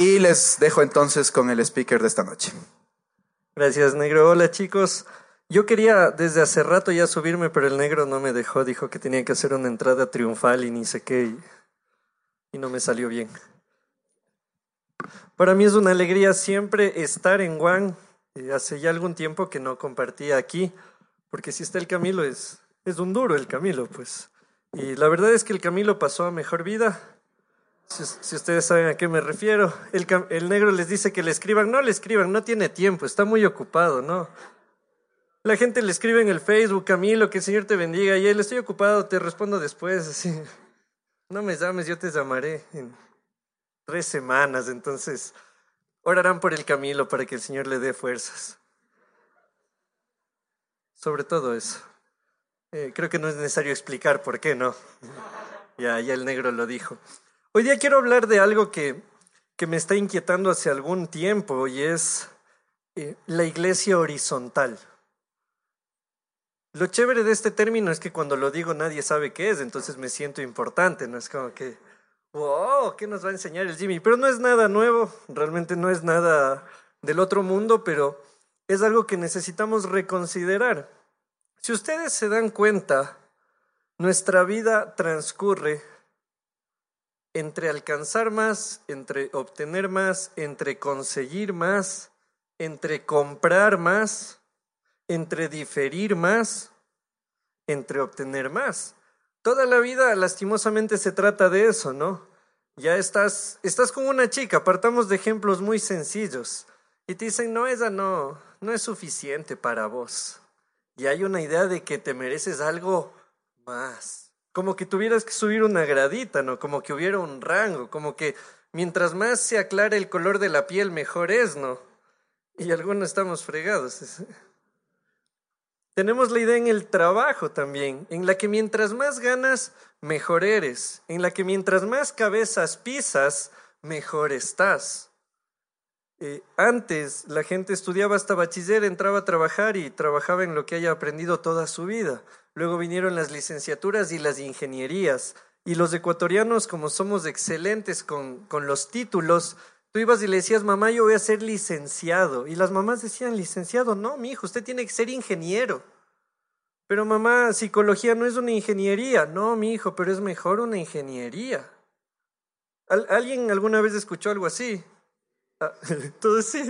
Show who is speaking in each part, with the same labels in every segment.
Speaker 1: Y les dejo entonces con el speaker de esta noche.
Speaker 2: Gracias, negro. Hola, chicos. Yo quería desde hace rato ya subirme, pero el negro no me dejó. Dijo que tenía que hacer una entrada triunfal y ni sé qué. Y, no me salió bien. Para mí es una alegría siempre estar en Juan. Eh, hace ya algún tiempo que no compartía aquí, porque si está el Camilo es, es un duro el Camilo, pues. Y la verdad es que el Camilo pasó a mejor vida si, ustedes saben a qué me refiero, el, el negro les dice que le escriban, no le escriban, no tiene tiempo, está muy ocupado, ¿no? La gente le escribe en el Facebook, Camilo, que el Señor te bendiga, y él, estoy ocupado, te respondo después, así. No me llames, yo te llamaré en tres semanas, entonces orarán por el Camilo para que el Señor le dé fuerzas. Sobre todo eso. Eh, creo que no es necesario explicar por qué, ¿no? Ya, ya el negro lo dijo. Hoy día quiero hablar de algo que, que me está inquietando hace algún tiempo y es eh, la iglesia horizontal. Lo chévere de este término es que cuando lo digo nadie sabe qué es, entonces me siento importante, no es como que, wow, ¿qué nos va a enseñar el Jimmy? Pero no es nada nuevo, realmente no es nada del otro mundo, pero es algo que necesitamos reconsiderar. Si ustedes se dan cuenta, nuestra vida transcurre entre alcanzar más, entre obtener más, entre conseguir más, entre comprar más, entre diferir más, entre obtener más. Toda la vida lastimosamente se trata de eso, ¿no? Ya estás, estás con una chica, partamos de ejemplos muy sencillos, y te dicen, no, esa no, no es suficiente para vos. Y hay una idea de que te mereces algo más como que tuvieras que subir una gradita, ¿no? Como que hubiera un rango, como que mientras más se aclare el color de la piel, mejor es, ¿no? Y algunos estamos fregados. Tenemos la idea en el trabajo también, en la que mientras más ganas, mejor eres, en la que mientras más cabezas pisas, mejor estás. Eh, antes la gente estudiaba hasta bachiller, entraba a trabajar y trabajaba en lo que haya aprendido toda su vida. Luego vinieron las licenciaturas y las ingenierías. Y los ecuatorianos, como somos excelentes con, con los títulos, tú ibas y le decías, mamá, yo voy a ser licenciado. Y las mamás decían, licenciado, no, mi hijo, usted tiene que ser ingeniero. Pero mamá, psicología no es una ingeniería. No, mi hijo, pero es mejor una ingeniería. ¿Alguien alguna vez escuchó algo así? Ah, todo sí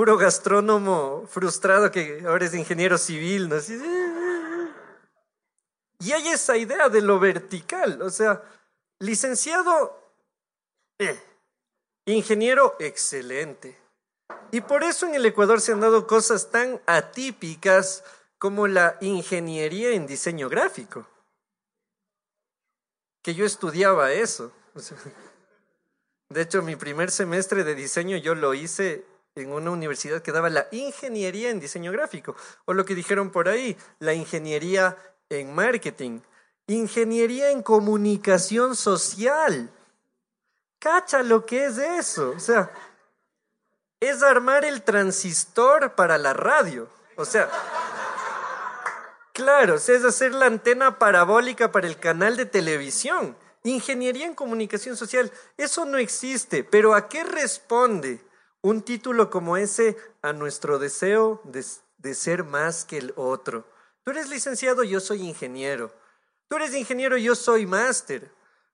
Speaker 2: puro gastrónomo frustrado que ahora es ingeniero civil, ¿no? Y hay esa idea de lo vertical, o sea, licenciado, eh, ingeniero, excelente. Y por eso en el Ecuador se han dado cosas tan atípicas como la ingeniería en diseño gráfico. Que yo estudiaba eso. de hecho, mi primer semestre de diseño yo lo hice en una universidad que daba la ingeniería en diseño gráfico, o lo que dijeron por ahí, la ingeniería en marketing, ingeniería en comunicación social. Cacha lo que es eso. O sea, es armar el transistor para la radio. O sea, claro, es hacer la antena parabólica para el canal de televisión. Ingeniería en comunicación social, eso no existe, pero ¿a qué responde? Un título como ese a nuestro deseo de, ser más que el otro. Tú eres licenciado, yo soy ingeniero. Tú eres ingeniero, yo soy máster.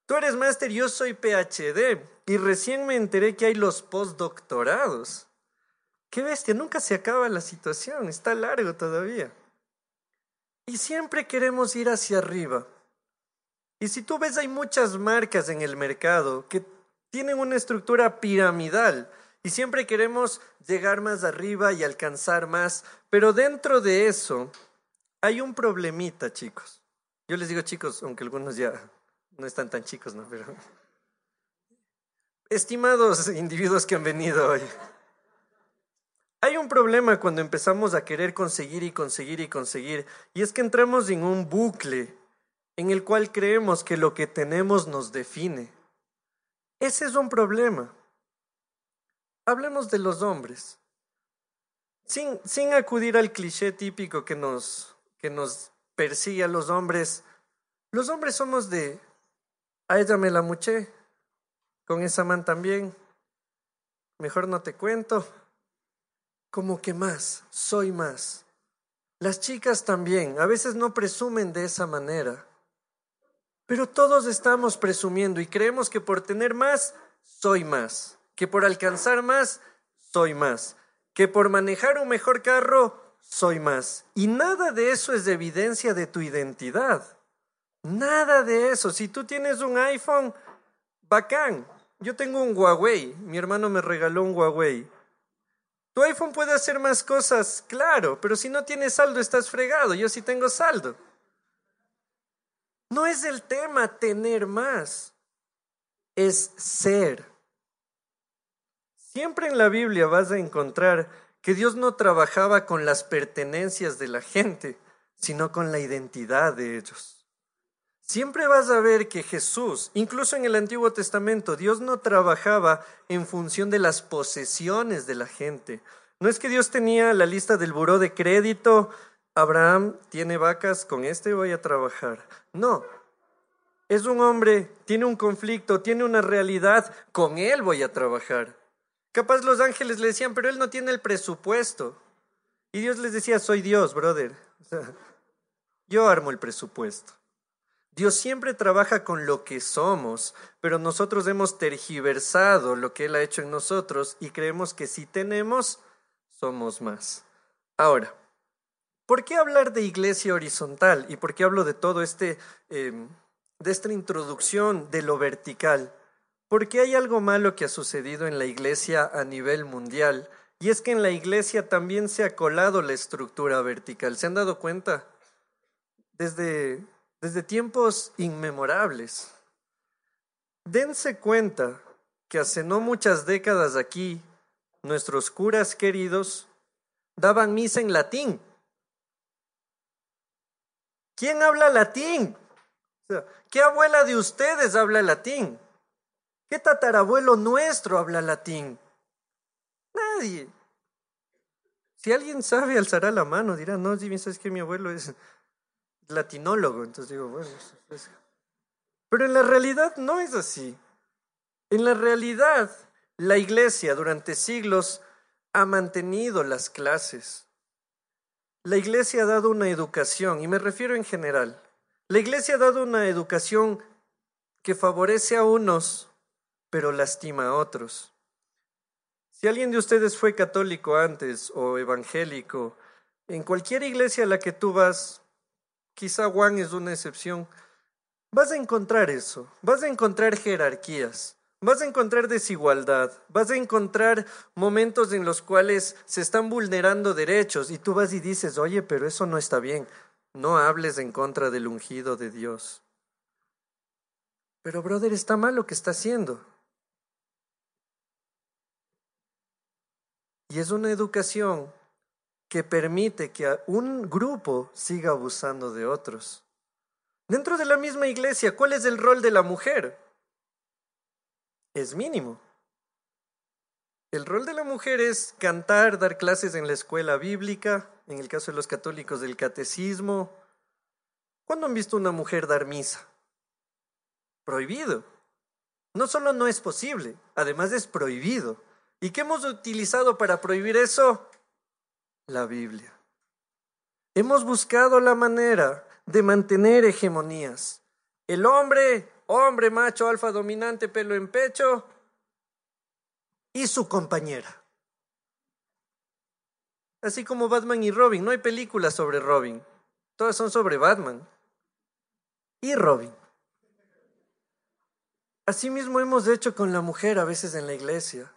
Speaker 2: Tú eres máster, yo soy PhD. Y recién me enteré que hay los postdoctorados. Qué bestia, nunca se acaba la situación, está largo todavía. Y siempre queremos ir hacia arriba. Y si tú ves, hay muchas marcas en el mercado que tienen una estructura piramidal y siempre queremos llegar más arriba y alcanzar más, pero dentro de eso hay un problemita, chicos. Yo les digo chicos, aunque algunos ya no están tan chicos, ¿no? Pero... Estimados individuos que han venido hoy. Hay un problema cuando empezamos a querer conseguir y conseguir y conseguir, y es que entramos en un bucle en el cual creemos que lo que tenemos nos define. Ese es un problema. Hablemos de los hombres. Sin, acudir al cliché típico que nos, que nos persigue a los hombres, los hombres somos de, a ella me la muché, Con esa man también. Mejor no te cuento. Como que más, soy más. Las chicas también, a veces no presumen de esa manera. Pero todos estamos presumiendo y creemos que por tener más, soy más. Que por alcanzar más, soy más. Que por manejar un mejor carro, soy más. Y nada de eso es evidencia de tu identidad. Nada de eso. Si tú tienes un iPhone, bacán. Yo tengo un Huawei. Mi hermano me regaló un Huawei. Tu iPhone puede hacer más cosas, claro, pero si no tienes saldo estás fregado. Yo sí tengo saldo. No es el tema tener más, es ser. Siempre en la Biblia vas a encontrar que Dios no trabajaba con las pertenencias de la gente, sino con la identidad de ellos. Siempre vas a ver que Jesús, incluso en el Antiguo Testamento, Dios no trabajaba en función de las posesiones de la gente. No es que Dios tenía la lista del buró de crédito, Abraham tiene vacas, con este voy a trabajar. No, es un hombre, tiene un conflicto, tiene una realidad, con él voy a trabajar. Capaz los ángeles le decían, pero él no tiene el presupuesto. Y Dios les decía, soy Dios, brother. yo armo el presupuesto. Dios siempre trabaja con lo que somos, pero nosotros hemos tergiversado lo que Él ha hecho en nosotros y creemos que si tenemos, somos más. Ahora, ¿por qué hablar de iglesia horizontal? ¿Y por qué hablo de todo este, em, de esta introducción de lo vertical? Porque hay algo malo que ha sucedido en la iglesia a nivel mundial, y es que en la iglesia también se ha colado la estructura vertical. ¿Se han dado cuenta? Desde, desde tiempos inmemorables. Dense cuenta que hace no muchas décadas aquí, nuestros curas queridos daban misa en latín. ¿Quién habla latín? ¿Qué abuela de ustedes habla latín? ¿Qué tatarabuelo nuestro habla latín? Nadie. Si alguien sabe, alzará la mano, dirá, no, si sabes que mi abuelo es latinólogo. Entonces digo, bueno, pero en la realidad no es así. En la realidad, la iglesia durante siglos ha mantenido las clases. La iglesia ha dado una educación, y me refiero en general. La iglesia ha dado una educación que favorece a unos pero lastima a otros. Si alguien de ustedes fue católico antes o evangélico, en cualquier iglesia a la que tú vas, quizá Juan es una excepción, vas a encontrar eso, vas a encontrar jerarquías, vas a encontrar desigualdad, vas a encontrar momentos en los cuales se están vulnerando derechos y tú vas y dices, oye, pero eso no está bien, no hables en contra del ungido de Dios. Pero, brother, está mal lo que está haciendo. Y es una educación que permite que un grupo siga abusando de otros. Dentro de la misma iglesia, ¿cuál es el rol de la mujer? Es mínimo. El rol de la mujer es cantar, dar clases en la escuela bíblica, en el caso de los católicos del catecismo. ¿Cuándo han visto una mujer dar misa? Prohibido. No solo no es posible, además es prohibido. ¿Y qué hemos utilizado para prohibir eso? La Biblia. Hemos buscado la manera de mantener hegemonías. El hombre, hombre macho, alfa dominante, pelo en pecho, y su compañera. Así como Batman y Robin, no hay películas sobre Robin, todas son sobre Batman y Robin. Asimismo hemos hecho con la mujer a veces en la iglesia.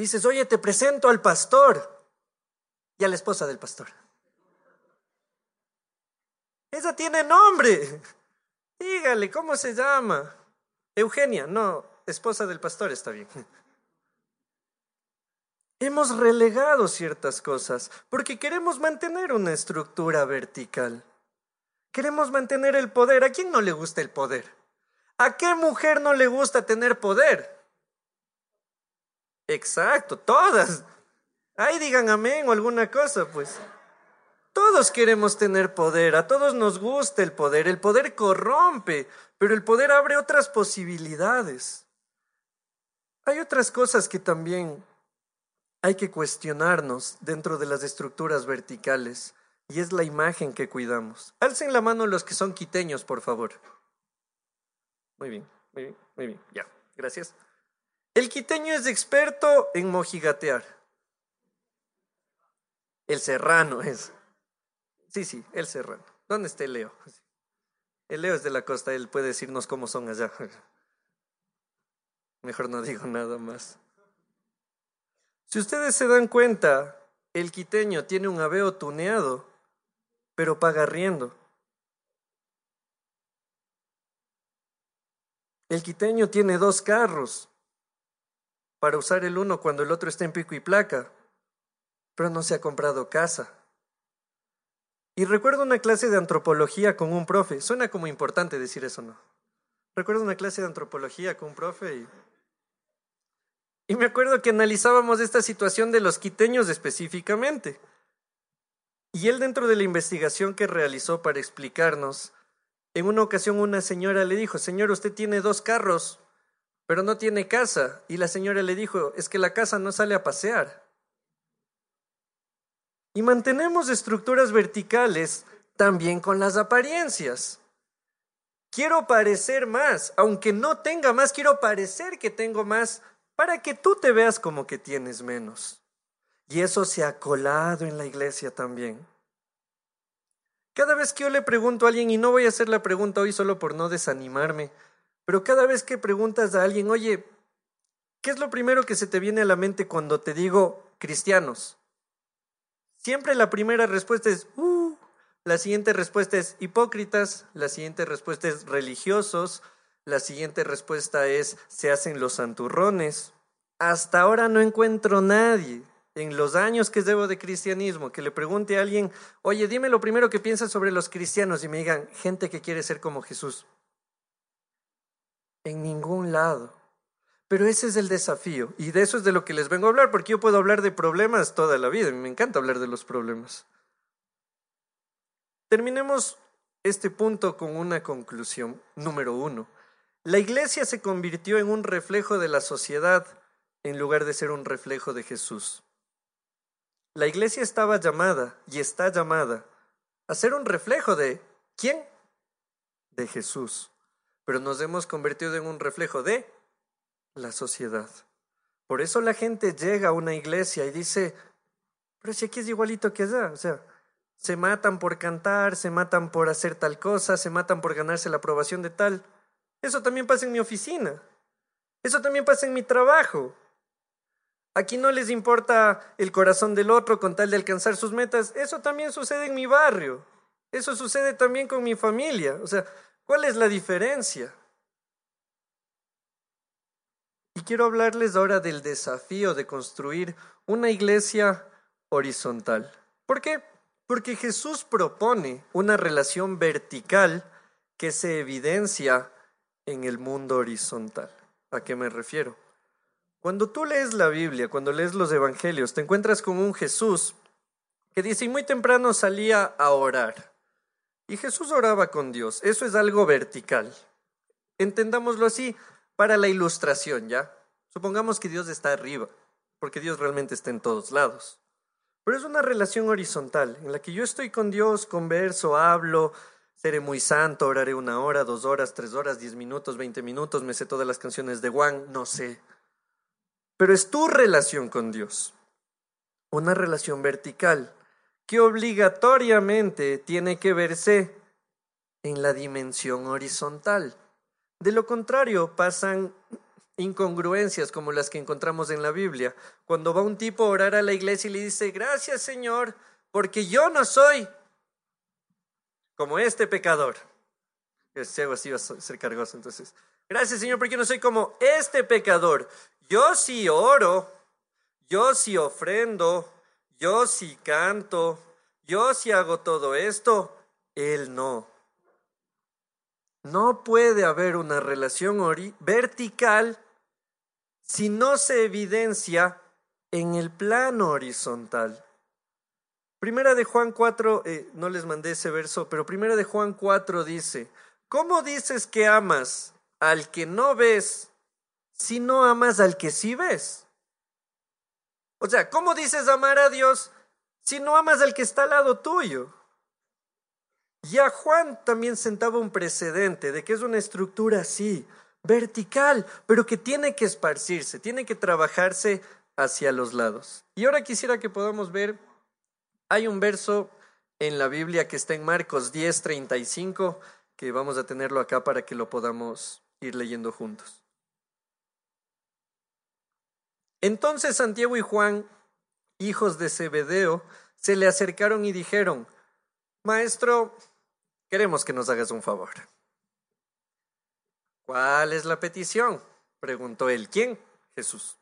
Speaker 2: Dices, oye, te presento al pastor y a la esposa del pastor. Esa tiene nombre. Dígale, ¿cómo se llama? Eugenia, no, esposa del pastor está bien. Hemos relegado ciertas cosas porque queremos mantener una estructura vertical. Queremos mantener el poder. ¿A quién no le gusta el poder? ¿A qué mujer no le gusta tener poder? Exacto, todas. Ahí digan amén o alguna cosa, pues. Todos queremos tener poder, a todos nos gusta el poder, el poder corrompe, pero el poder abre otras posibilidades. Hay otras cosas que también hay que cuestionarnos dentro de las estructuras verticales y es la imagen que cuidamos. Alcen la mano los que son quiteños, por favor. Muy bien, muy bien, muy bien, ya, gracias. El quiteño es experto en mojigatear. El serrano es. Sí, sí, el serrano. ¿Dónde está el Leo? El Leo es de la costa, él puede decirnos cómo son allá. Mejor no digo nada más. Si ustedes se dan cuenta, el quiteño tiene un aveo tuneado, pero paga riendo. El quiteño tiene dos carros para usar el uno cuando el otro está en pico y placa, pero no se ha comprado casa. Y recuerdo una clase de antropología con un profe. Suena como importante decir eso, ¿no? Recuerdo una clase de antropología con un profe y y me acuerdo que analizábamos esta situación de los quiteños específicamente. Y él dentro de la investigación que realizó para explicarnos, en una ocasión una señora le dijo, Señor, usted tiene dos carros, pero no tiene casa. Y la señora le dijo, es que la casa no sale a pasear. Y mantenemos estructuras verticales también con las apariencias. Quiero parecer más, aunque no tenga más, quiero parecer que tengo más para que tú te veas como que tienes menos. Y eso se ha colado en la iglesia también. Cada vez que yo le pregunto a alguien, y no voy a hacer la pregunta hoy solo por no desanimarme, pero cada vez que preguntas a alguien, oye, ¿qué es lo primero que se te viene a la mente cuando te digo cristianos? Siempre la primera respuesta es, uh, la siguiente respuesta es hipócritas, la siguiente respuesta es religiosos, la siguiente respuesta es, se hacen los santurrones. Hasta ahora no encuentro nadie en los años que llevo de cristianismo que le pregunte a alguien, oye, dime lo primero que piensas sobre los cristianos y me digan, gente que quiere ser como Jesús. En ningún lado. Pero ese es el desafío y de eso es de lo que les vengo a hablar, porque yo puedo hablar de problemas toda la vida, me encanta hablar de los problemas. Terminemos este punto con una conclusión. Número uno. La iglesia se convirtió en un reflejo de la sociedad en lugar de ser un reflejo de Jesús. La iglesia estaba llamada y está llamada a ser un reflejo de ¿quién? De Jesús. Pero nos hemos convertido en un reflejo de la sociedad. Por eso la gente llega a una iglesia y dice, pero si aquí es igualito que allá, o sea, se matan por cantar, se matan por hacer tal cosa, se matan por ganarse la aprobación de tal. Eso también pasa en mi oficina. Eso también pasa en mi trabajo. Aquí no les importa el corazón del otro con tal de alcanzar sus metas. Eso también sucede en mi barrio. Eso sucede también con mi familia. O sea, ¿cuál es la diferencia? Y quiero hablarles ahora del desafío de construir una iglesia horizontal. ¿Por qué? Porque Jesús propone una relación vertical que se evidencia en el mundo horizontal. ¿A qué me refiero? Cuando tú lees la Biblia, cuando lees los Evangelios, te encuentras con un Jesús que dice, y muy temprano salía a orar. Y Jesús oraba con Dios. Eso es algo vertical. Entendámoslo así para la ilustración, ¿ya? Supongamos que Dios está arriba, porque Dios realmente está en todos lados. Pero es una relación horizontal en la que yo estoy con Dios, converso, hablo, Seré muy santo, oraré una hora, dos horas, tres horas, diez minutos, veinte minutos, me sé todas las canciones de Juan, no sé. Pero es tu relación con Dios, una relación vertical que obligatoriamente tiene que verse en la dimensión horizontal. De lo contrario, pasan incongruencias como las que encontramos en la Biblia. Cuando va un tipo a orar a la iglesia y le dice, gracias Señor, porque yo no soy como este pecador. Si hago así va a ser cargoso, entonces. Gracias, Señor, porque no soy como este pecador. Yo sí oro, yo sí ofrendo, yo sí canto, yo sí hago todo esto. Él no. No puede haber una relación vertical si no se evidencia en el plano horizontal. Primera de Juan 4, eh, no les mandé ese verso, pero primera de Juan 4 dice, ¿cómo dices que amas al que no ves si no amas al que sí ves? O sea, ¿cómo dices amar a Dios si no amas al que está al lado tuyo? Ya Juan también sentaba un precedente de que es una estructura así, vertical, pero que tiene que esparcirse, tiene que trabajarse hacia los lados. Y ahora quisiera que podamos ver, hay un verso en la Biblia que está en Marcos 10, 35, que vamos a tenerlo acá para que lo podamos ir leyendo juntos. Entonces Santiago y Juan, hijos de Zebedeo, se le acercaron y dijeron, Maestro, queremos que nos hagas un favor. ¿Cuál es la petición? preguntó él. ¿Quién? Jesús.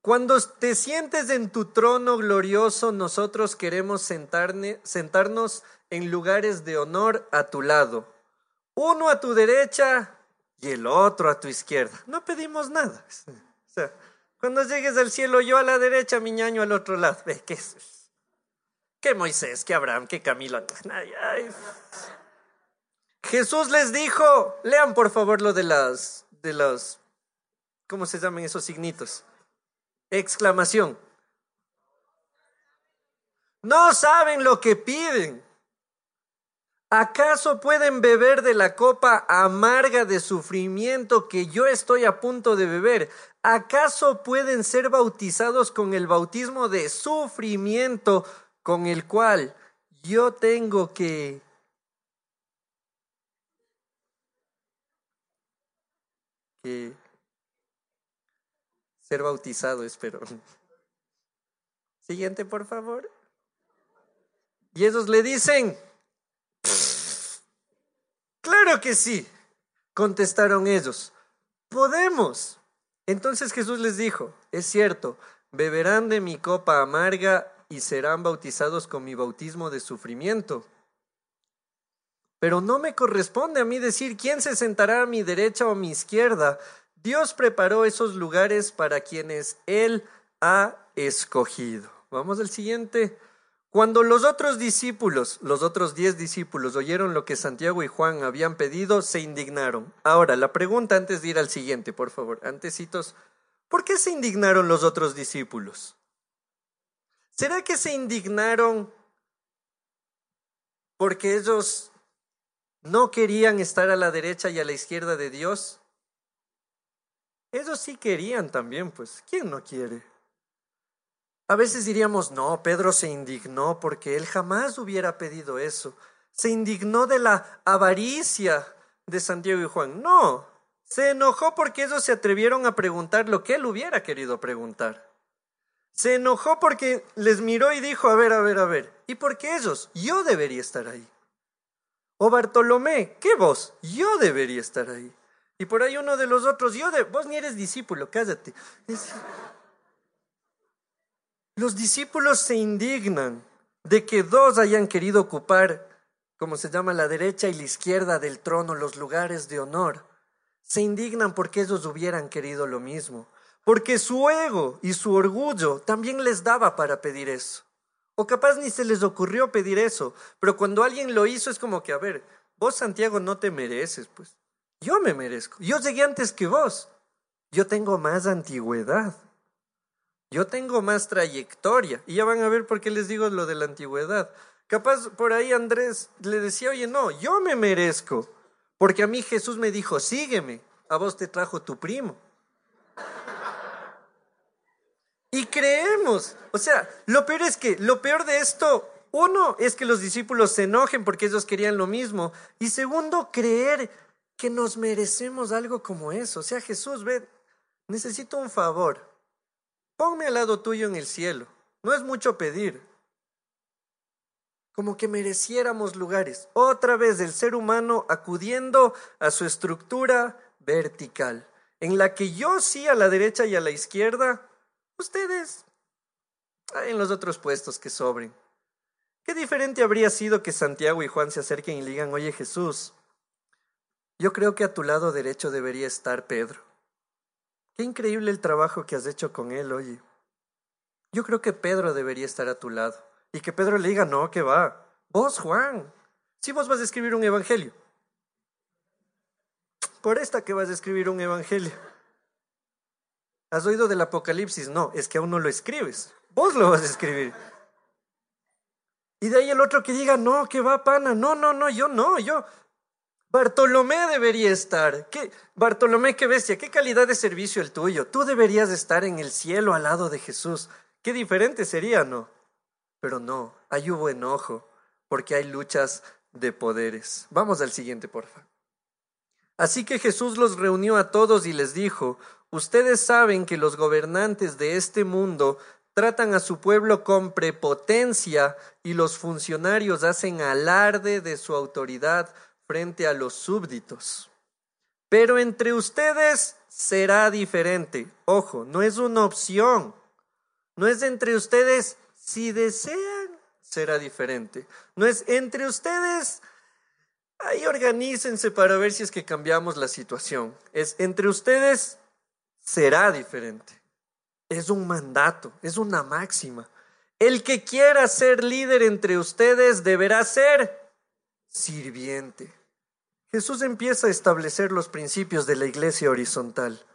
Speaker 2: Cuando te sientes en tu trono glorioso, nosotros queremos sentarnos en lugares de honor a tu lado, uno a tu derecha y el otro a tu izquierda. No pedimos nada. Cuando llegues al cielo, yo a la derecha, mi ñaño al otro lado. Ve, ¿qué es? ¿Qué Moisés? ¿Qué Abraham? ¿Qué Camilo? Jesús les dijo, lean por favor lo de las, de los, ¿cómo se llaman esos signitos? Exclamación. No saben lo que piden. ¿Acaso pueden beber de la copa amarga de sufrimiento que yo estoy a punto de beber? ¿Acaso pueden ser bautizados con el bautismo de sufrimiento con el cual yo tengo que ser bautizado, espero. Siguiente, por favor. Y ellos le dicen, claro que sí, contestaron ellos, podemos. Entonces Jesús les dijo, es cierto, beberán de mi copa amarga y serán bautizados con mi bautismo de sufrimiento. Pero no me corresponde a mí decir quién se sentará a mi derecha o a mi izquierda. Dios preparó esos lugares para quienes Él ha escogido. Vamos al siguiente. Cuando los otros discípulos, los otros diez discípulos, oyeron lo que Santiago y Juan habían pedido, se indignaron. Ahora, la pregunta antes de ir al siguiente, por favor, antecitos, ¿por qué se indignaron los otros discípulos? ¿Será que se indignaron porque ellos no querían estar a la derecha y a la izquierda de Dios. Ellos sí querían también, pues, ¿quién no quiere? A veces diríamos, no, Pedro se indignó porque él jamás hubiera pedido eso. Se indignó de la avaricia de Santiago y Juan. No, se enojó porque ellos se atrevieron a preguntar lo que él hubiera querido preguntar. Se enojó porque les miró y dijo, a ver, a ver, a ver, ¿y por qué ellos? Yo debería estar ahí. O Bartolomé, ¿qué vos? Yo debería estar ahí. Y por ahí uno de los otros, yo de, vos ni eres discípulo, cállate. Los discípulos se indignan de que dos hayan querido ocupar, como se llama, la derecha y la izquierda del trono, los lugares de honor. Se indignan porque ellos hubieran querido lo mismo, porque su ego y su orgullo también les daba para pedir eso. O capaz ni se les ocurrió pedir eso, pero cuando alguien lo hizo es como que, a ver, vos Santiago no te mereces, pues. Yo me merezco. Yo llegué antes que vos. Yo tengo más antigüedad. Yo tengo más trayectoria. Y ya van a ver por qué les digo lo de la antigüedad. Capaz por ahí Andrés le decía, oye, no, yo me merezco. Porque a mí Jesús me dijo, sígueme. A vos te trajo tu primo. Y creemos. O sea, lo peor es que, lo peor de esto, uno, es que los discípulos se enojen porque ellos querían lo mismo. Y segundo, creer que nos merecemos algo como eso. O sea, Jesús, ve, necesito un favor. Ponme al lado tuyo en el cielo. No es mucho pedir. Como que mereciéramos lugares. Otra vez el ser humano acudiendo a su estructura vertical, en la que yo sí a la derecha y a la izquierda Ustedes, en los otros puestos que sobren. Qué diferente habría sido que Santiago y Juan se acerquen y digan, oye Jesús, yo creo que a tu lado derecho debería estar Pedro. Qué increíble el trabajo que has hecho con él, oye. Yo creo que Pedro debería estar a tu lado. Y que Pedro le diga, no, que va. Vos, Juan, si vos vas a escribir un evangelio. por esta que vas a escribir un evangelio. ¿Has oído del Apocalipsis? No, es que aún no lo escribes. Vos lo vas a escribir. Y de ahí el otro que diga, no, que va pana. No, no, no, yo no, yo. Bartolomé debería estar. ¿Qué? Bartolomé, qué bestia, qué calidad de servicio el tuyo. Tú deberías estar en el cielo al lado de Jesús. Qué diferente sería, ¿no? Pero no, ahí hubo enojo, porque hay luchas de poderes. Vamos al siguiente, porfa. Así que Jesús los reunió a todos y les dijo, ustedes saben que los gobernantes de este mundo tratan a su pueblo con prepotencia y los funcionarios hacen alarde de su autoridad frente a los súbditos. Pero entre ustedes será diferente. Ojo, no es una opción. No es entre ustedes si desean, será diferente. No es entre ustedes. Ahí organícense para ver si es que cambiamos la situación. Es entre ustedes será diferente. Es un mandato, es una máxima. El que quiera ser líder entre ustedes deberá ser sirviente. Jesús empieza a establecer los principios de la iglesia horizontal.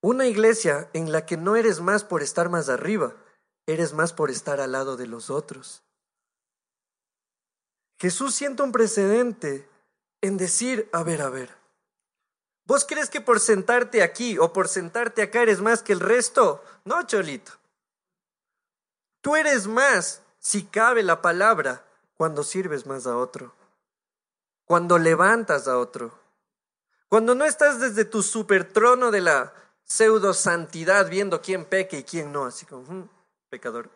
Speaker 2: Una iglesia en la que no eres más por estar más arriba, eres más por estar al lado de los otros. Jesús siente un precedente en decir, a ver, a ver, ¿vos crees que por sentarte aquí o por sentarte acá eres más que el resto? No, Cholito. Tú eres más, si cabe la palabra, cuando sirves más a otro cuando levantas a otro, cuando no estás desde tu supertrono de la pseudo santidad viendo quién peca y quién no, así como, mm, pecador,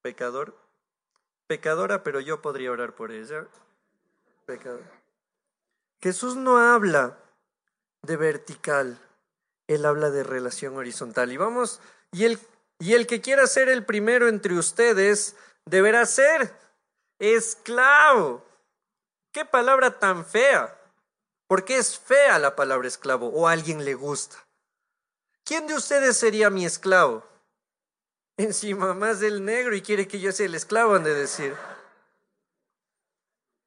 Speaker 2: pecador, pecadora, pero yo podría orar por ella, pecador. Jesús no habla de vertical, él habla de relación horizontal. Y vamos, y el, y el que quiera ser el primero entre ustedes deberá ser esclavo. ¿Qué palabra tan fea? ¿Por qué es fea la palabra esclavo o a alguien le gusta? ¿Quién de ustedes sería mi esclavo? Encima más del negro y quiere que yo sea el esclavo, han de decir.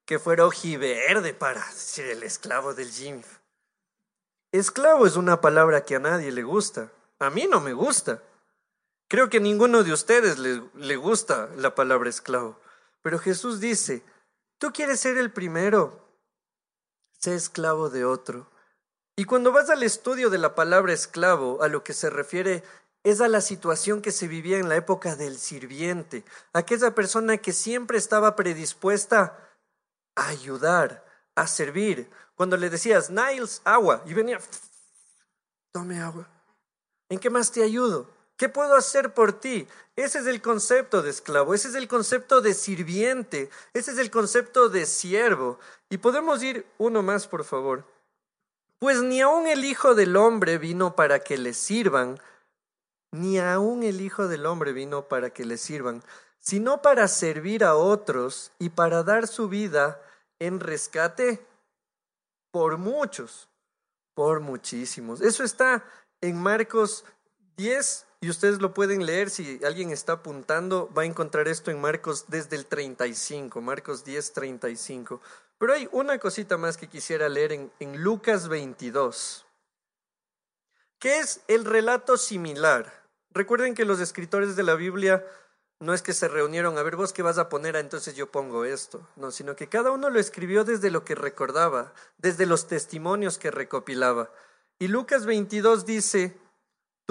Speaker 2: Que fuera ojiverde para ser el esclavo del Jimmy. Esclavo es una palabra que a nadie le gusta. A mí no me gusta. Creo que a ninguno de ustedes le, le gusta la palabra esclavo. Pero Jesús dice, Tú quieres ser el primero, sé esclavo de otro. Y cuando vas al estudio de la palabra esclavo, a lo que se refiere es a la situación que se vivía en la época del sirviente, aquella persona que siempre estaba predispuesta a ayudar, a servir. Cuando le decías, Niles, agua, y venía, tome agua. ¿En qué más te ayudo? ¿Qué puedo hacer por ti? Ese es el concepto de esclavo, ese es el concepto de sirviente, ese es el concepto de siervo. Y podemos ir uno más, por favor. Pues ni aun el Hijo del Hombre vino para que le sirvan, ni aun el Hijo del Hombre vino para que le sirvan, sino para servir a otros y para dar su vida en rescate por muchos, por muchísimos. Eso está en Marcos 10, y ustedes lo pueden leer, si alguien está apuntando, va a encontrar esto en Marcos desde el 35, Marcos 10, 35. Pero hay una cosita más que quisiera leer en, en Lucas 22, que es el relato similar. Recuerden que los escritores de la Biblia no es que se reunieron a ver vos qué vas a poner, entonces yo pongo esto, no, sino que cada uno lo escribió desde lo que recordaba, desde los testimonios que recopilaba. Y Lucas 22 dice,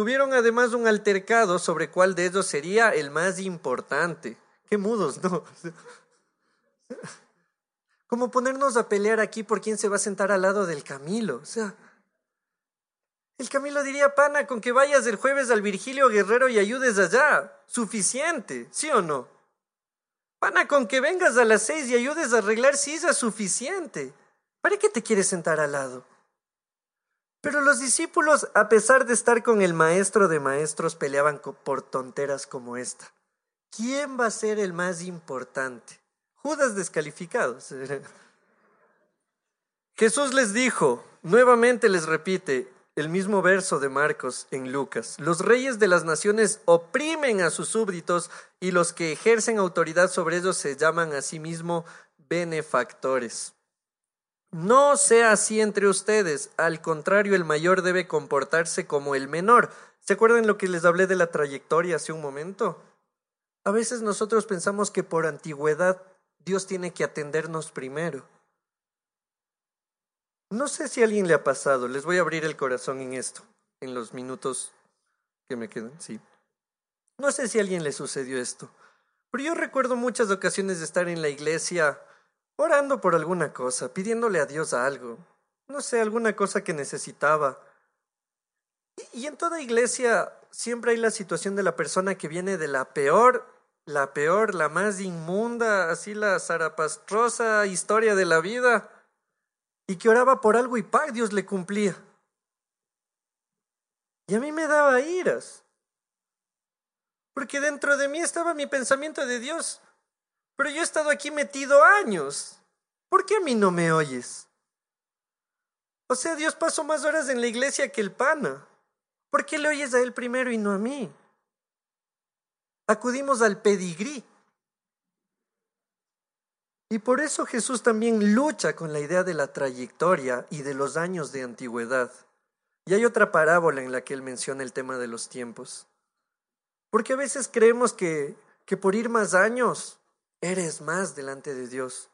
Speaker 2: Tuvieron además un altercado sobre cuál de ellos sería el más importante. Qué mudos, ¿no? Como ponernos a pelear aquí por quién se va a sentar al lado del Camilo. O sea, el Camilo diría, pana, con que vayas el jueves al Virgilio Guerrero y ayudes allá. Suficiente, ¿sí o no? Pana, con que vengas a las seis y ayudes a arreglar sillas, suficiente. ¿Para qué te quieres sentar al lado? Pero los discípulos, a pesar de estar con el maestro de maestros, peleaban por tonteras como esta. ¿Quién va a ser el más importante? Judas descalificados. Jesús les dijo, nuevamente les repite el mismo verso de Marcos en Lucas, los reyes de las naciones oprimen a sus súbditos y los que ejercen autoridad sobre ellos se llaman a sí mismos benefactores. No sea así entre ustedes, al contrario, el mayor debe comportarse como el menor. ¿Se acuerdan lo que les hablé de la trayectoria hace un momento? A veces nosotros pensamos que por antigüedad Dios tiene que atendernos primero. No sé si a alguien le ha pasado, les voy a abrir el corazón en esto, en los minutos que me quedan, sí. No sé si a alguien le sucedió esto, pero yo recuerdo muchas ocasiones de estar en la iglesia orando por alguna cosa, pidiéndole a Dios algo, no sé, alguna cosa que necesitaba. Y, en toda iglesia siempre hay la situación de la persona que viene de la peor, la peor, la más inmunda, así la zarapastrosa historia de la vida y que oraba por algo y ¡pac! Dios le cumplía. Y a mí me daba iras, porque dentro de mí estaba mi pensamiento de Dios, pero yo he estado aquí metido años. ¿Por qué a mí no me oyes? O sea, Dios pasó más horas en la iglesia que el pana. ¿Por qué le oyes a él primero y no a mí? Acudimos al pedigrí. Y por eso Jesús también lucha con la idea de la trayectoria y de los años de antigüedad. Y hay otra parábola en la que él menciona el tema de los tiempos. Porque a veces creemos que, que por ir más años eres más delante de Dios.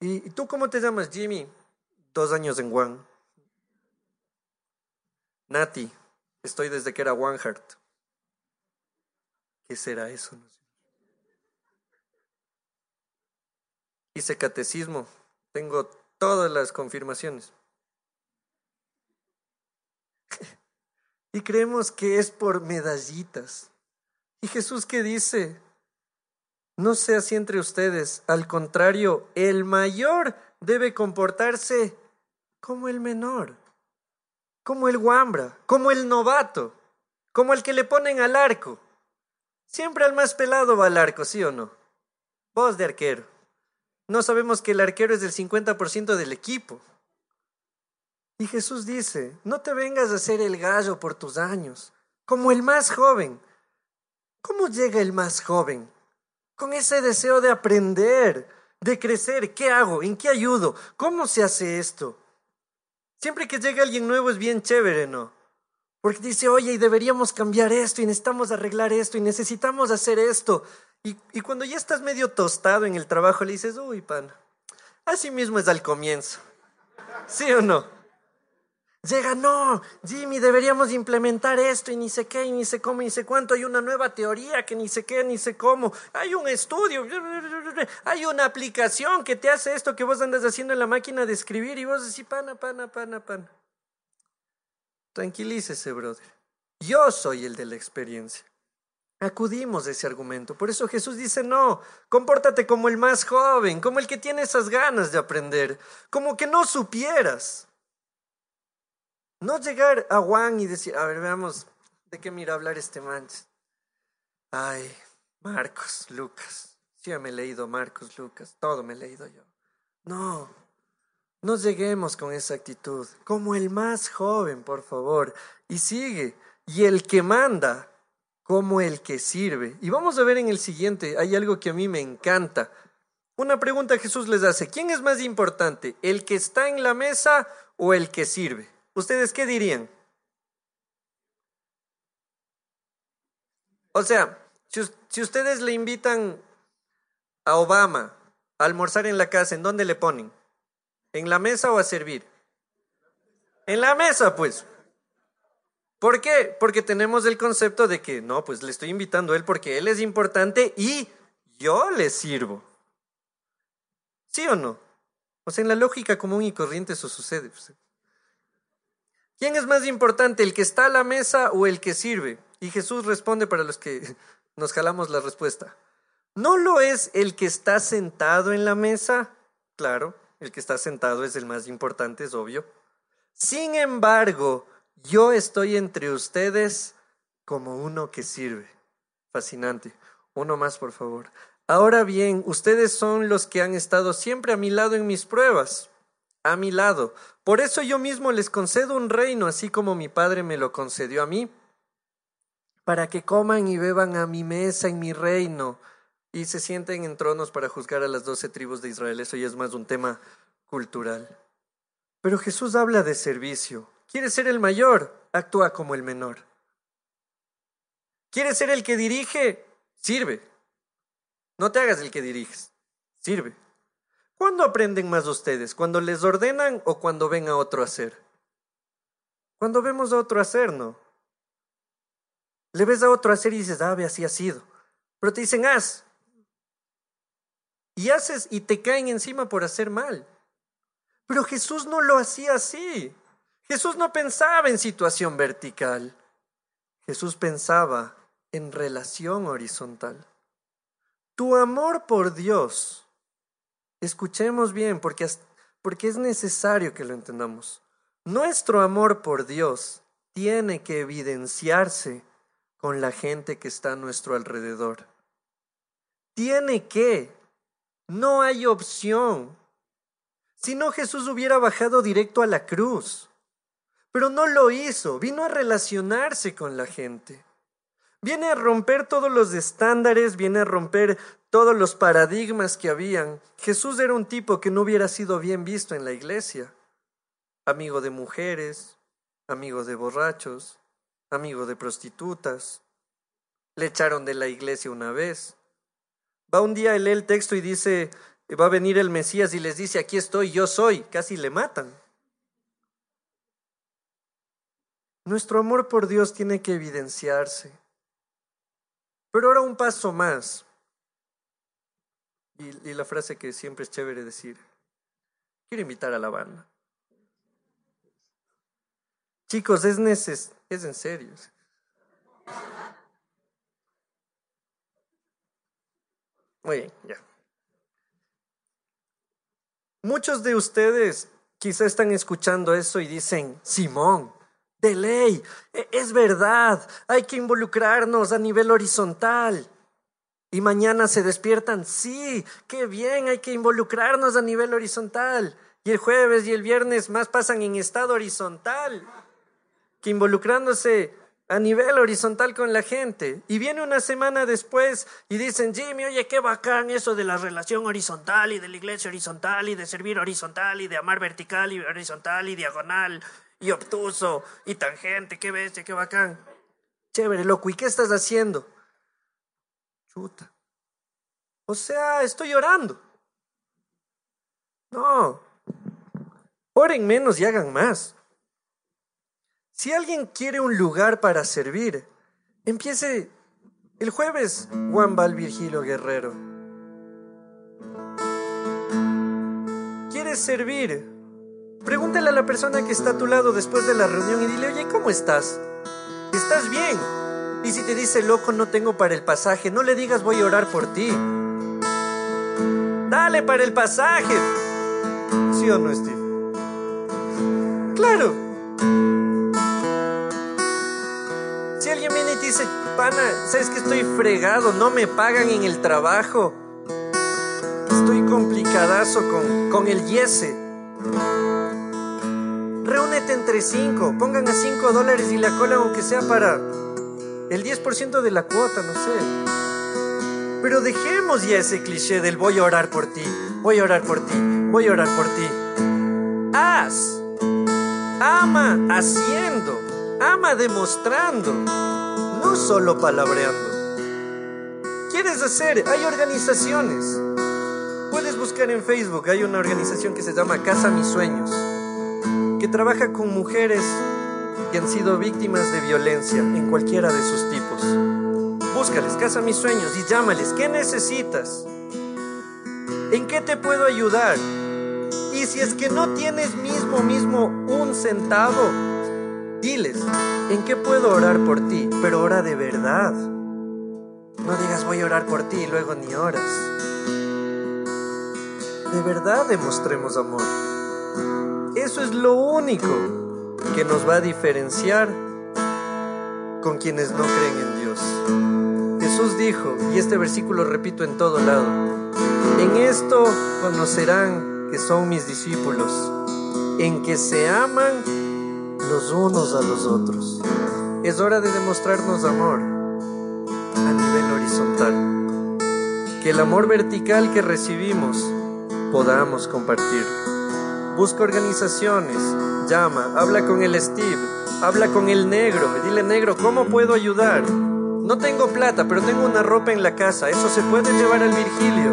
Speaker 2: ¿Y, tú cómo te llamas, Jimmy? Dos años en Juan. Nati, estoy desde que era One Heart. ¿Qué será eso? Hice catecismo, tengo todas las confirmaciones. y creemos que es por medallitas. ¿Y Jesús qué dice? No sea así entre ustedes, al contrario, el mayor debe comportarse como el menor, como el guambra, como el novato, como el que le ponen al arco. Siempre al más pelado va al arco, ¿sí o no? Vos de arquero. No sabemos que el arquero es del 50% del equipo. Y Jesús dice, no te vengas a ser el gallo por tus años, como el más joven. ¿Cómo llega el más joven? Con ese deseo de aprender, de crecer. ¿Qué hago? ¿En qué ayudo? ¿Cómo se hace esto? Siempre que llega alguien nuevo es bien chévere, ¿no? Porque dice, oye, y deberíamos cambiar esto, y necesitamos arreglar esto, y necesitamos hacer esto. Y, cuando ya estás medio tostado en el trabajo, le dices, uy, pan, así mismo es al comienzo. ¿Sí o no? Llega, no, Jimmy, deberíamos implementar esto y ni sé qué, y ni sé cómo, ni sé cuánto. Hay una nueva teoría que ni sé qué, ni sé cómo. Hay un estudio, hay una aplicación que te hace esto que vos andas haciendo en la máquina de escribir y vos decís, pana, pana, pana, pana. Tranquilícese, brother. Yo soy el de la experiencia. Acudimos a ese argumento. Por eso Jesús dice, no, compórtate como el más joven, como el que tiene esas ganas de aprender, como que no supieras. No llegar a Juan y decir, a ver, veamos, ¿de qué mira hablar este manches? Ay, Marcos, Lucas. Sí, me he leído Marcos, Lucas, todo me he leído yo. No, no lleguemos con esa actitud, como el más joven, por favor. Y sigue, y el que manda como el que sirve. Y vamos a ver en el siguiente, hay algo que a mí me encanta. Una pregunta Jesús les hace, ¿quién es más importante, el que está en la mesa o el que sirve? ¿Ustedes qué dirían? O sea, si, ustedes le invitan a Obama a almorzar en la casa, ¿en dónde le ponen? ¿En la mesa o a servir? En la mesa, pues. ¿Por qué? Porque tenemos el concepto de que no, pues le estoy invitando a él porque él es importante y yo le sirvo. ¿Sí o no? O sea, en la lógica común y corriente eso sucede. Pues. ¿Quién es más importante, el que está a la mesa o el que sirve? Y Jesús responde para los que nos jalamos la respuesta. ¿No lo es el que está sentado en la mesa? Claro, el que está sentado es el más importante, es obvio. Sin embargo, yo estoy entre ustedes como uno que sirve. Fascinante. Uno más, por favor. Ahora bien, ustedes son los que han estado siempre a mi lado en mis pruebas. A mi lado. Por eso yo mismo les concedo un reino, así como mi Padre me lo concedió a mí, para que coman y beban a mi mesa en mi reino y se sienten en tronos para juzgar a las doce tribus de Israel. Eso ya es más un tema cultural. Pero Jesús habla de servicio. ¿Quieres ser el mayor? Actúa como el menor. ¿Quieres ser el que dirige? Sirve. No te hagas el que diriges. Sirve. ¿Cuándo aprenden más ustedes? ¿Cuando les ordenan o cuando ven a otro hacer? Cuando vemos a otro hacer, ¿no? Le ves a otro hacer y dices, ah, ve, así ha sido. Pero te dicen, haz. Y haces y te caen encima por hacer mal. Pero Jesús no lo hacía así. Jesús no pensaba en situación vertical. Jesús pensaba en relación horizontal. Tu amor por Dios, escuchemos bien porque, porque es necesario que lo entendamos. Nuestro amor por Dios tiene que evidenciarse con la gente que está a nuestro alrededor. Tiene que. No hay opción. Si no, Jesús hubiera bajado directo a la cruz. Pero no lo hizo. Vino a relacionarse con la gente. Viene a romper todos los estándares, viene a romper todos los paradigmas que habían. Jesús era un tipo que no hubiera sido bien visto en la iglesia. Amigo de mujeres, amigo de borrachos, amigo de prostitutas. Le echaron de la iglesia una vez. Va un día, lee el texto y dice, va a venir el Mesías y les dice, aquí estoy, yo soy. Casi le matan. Nuestro amor por Dios tiene que evidenciarse. Pero ahora un paso más. Y, la frase que siempre es chévere decir. Quiero invitar a la banda. Chicos, es es en serio. Muy bien, ya. Muchos de ustedes quizá están escuchando eso y dicen, Simón, de ley, e-, es verdad, hay que involucrarnos a nivel horizontal. Y mañana se despiertan, sí, qué bien, hay que involucrarnos a nivel horizontal. Y el jueves y el viernes más pasan en estado horizontal que involucrándose a nivel horizontal con la gente. Y viene una semana después y dicen, Jimmy, oye, qué bacán eso de la relación horizontal y de la iglesia horizontal y de servir horizontal y de amar vertical y horizontal y diagonal y obtuso y tangente, qué bestia, qué bacán. Chévere, loco, ¿y qué estás haciendo? Chuta. O sea, estoy llorando. No. Oren menos y hagan más. Si alguien quiere un lugar para servir, empiece el jueves Juan Val Guerrero. ¿Quieres servir? Pregúntale a la persona que está a tu lado después de la reunión y dile, oye, ¿cómo estás? ¿Estás bien? Y si te dice, loco, no tengo para el pasaje, no le digas, voy a orar por ti. Dale para el pasaje. ¿Sí o no, Steve? Claro. alguien viene y te dice, pana, sabes que estoy fregado, no me pagan en el trabajo, estoy complicadazo con, con el yese. Reúnete entre cinco, pongan a cinco dólares y la cola aunque sea para el 10% de la cuota, no sé. Pero dejemos ya ese cliché del voy a orar por ti, voy a orar por ti, voy a orar por ti. Haz, ama haciendo, ama demostrando no solo palabreando. ¿Quieres hacer? Hay organizaciones. Puedes buscar en Facebook, hay una organización que se llama Casa Mis Sueños, que trabaja con mujeres que han sido víctimas de violencia en cualquiera de sus tipos. Búscales, Casa Mis Sueños, y llámales, ¿qué necesitas? ¿En qué te puedo ayudar? Y si es que no tienes mismo, mismo un centavo, diles, ¿En qué puedo orar por ti? Pero ora de verdad. No digas voy a orar por ti y luego ni oras. De verdad demostremos amor. Eso es lo único que nos va a diferenciar con quienes no creen en Dios. Jesús dijo, y este versículo repito en todo lado, en esto conocerán que son mis discípulos, en que se aman los unos a los otros. Es hora de demostrarnos amor a nivel horizontal. Que el amor vertical que recibimos podamos compartir. Busca organizaciones, llama, habla con el Steve, habla con el negro, dile negro, ¿cómo puedo ayudar? No tengo plata, pero tengo una ropa en la casa, eso se puede llevar al Virgilio.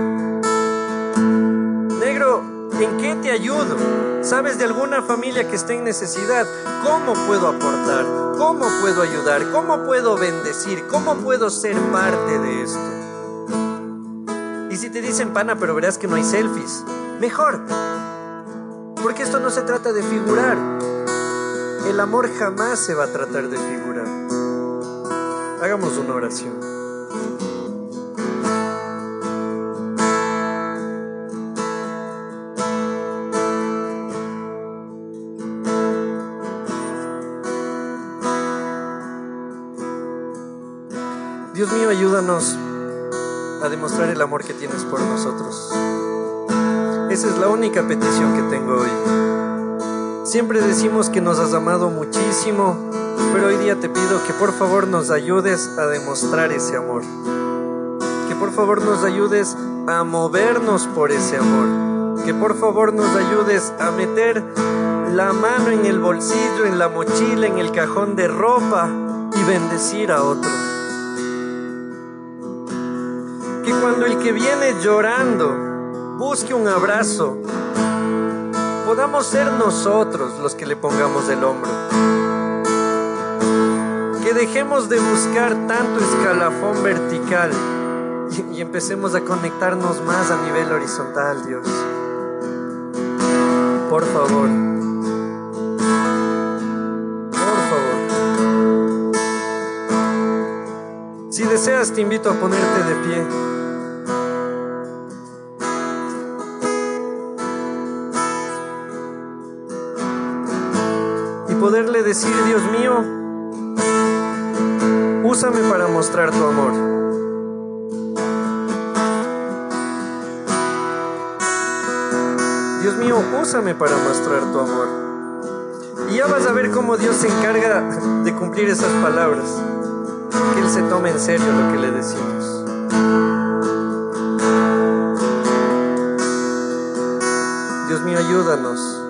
Speaker 2: Negro, ¿en qué te ayudo? ¿Sabes de alguna familia que esté en necesidad? ¿Cómo puedo aportar? ¿Cómo puedo ayudar? ¿Cómo puedo bendecir? ¿Cómo puedo ser parte de esto? Y si te dicen pana, pero verás que no hay selfies, mejor. Porque esto no se trata de figurar. El amor jamás se va a tratar de figurar. Hagamos una oración. Dios mío, ayúdanos a demostrar el amor que tienes por nosotros. Esa es la única petición que tengo hoy. Siempre decimos que nos has amado muchísimo, pero hoy día te pido que por favor nos ayudes a demostrar ese amor. Que por favor nos ayudes a movernos por ese amor. Que por favor nos ayudes a meter la mano en el bolsillo, en la mochila, en el cajón de ropa y bendecir a otro. Que cuando el que viene llorando busque un abrazo, podamos ser nosotros los que le pongamos el hombro. Que dejemos de buscar tanto escalafón vertical y, empecemos a conectarnos más a nivel horizontal, Dios. Por favor. Por favor. Si deseas, te invito a ponerte de pie. Poderle decir, Dios mío, úsame para mostrar tu amor. Dios mío, úsame para mostrar tu amor. Y ya vas a ver cómo Dios se encarga de cumplir esas palabras. Que Él se tome en serio lo que le decimos. Dios mío, ayúdanos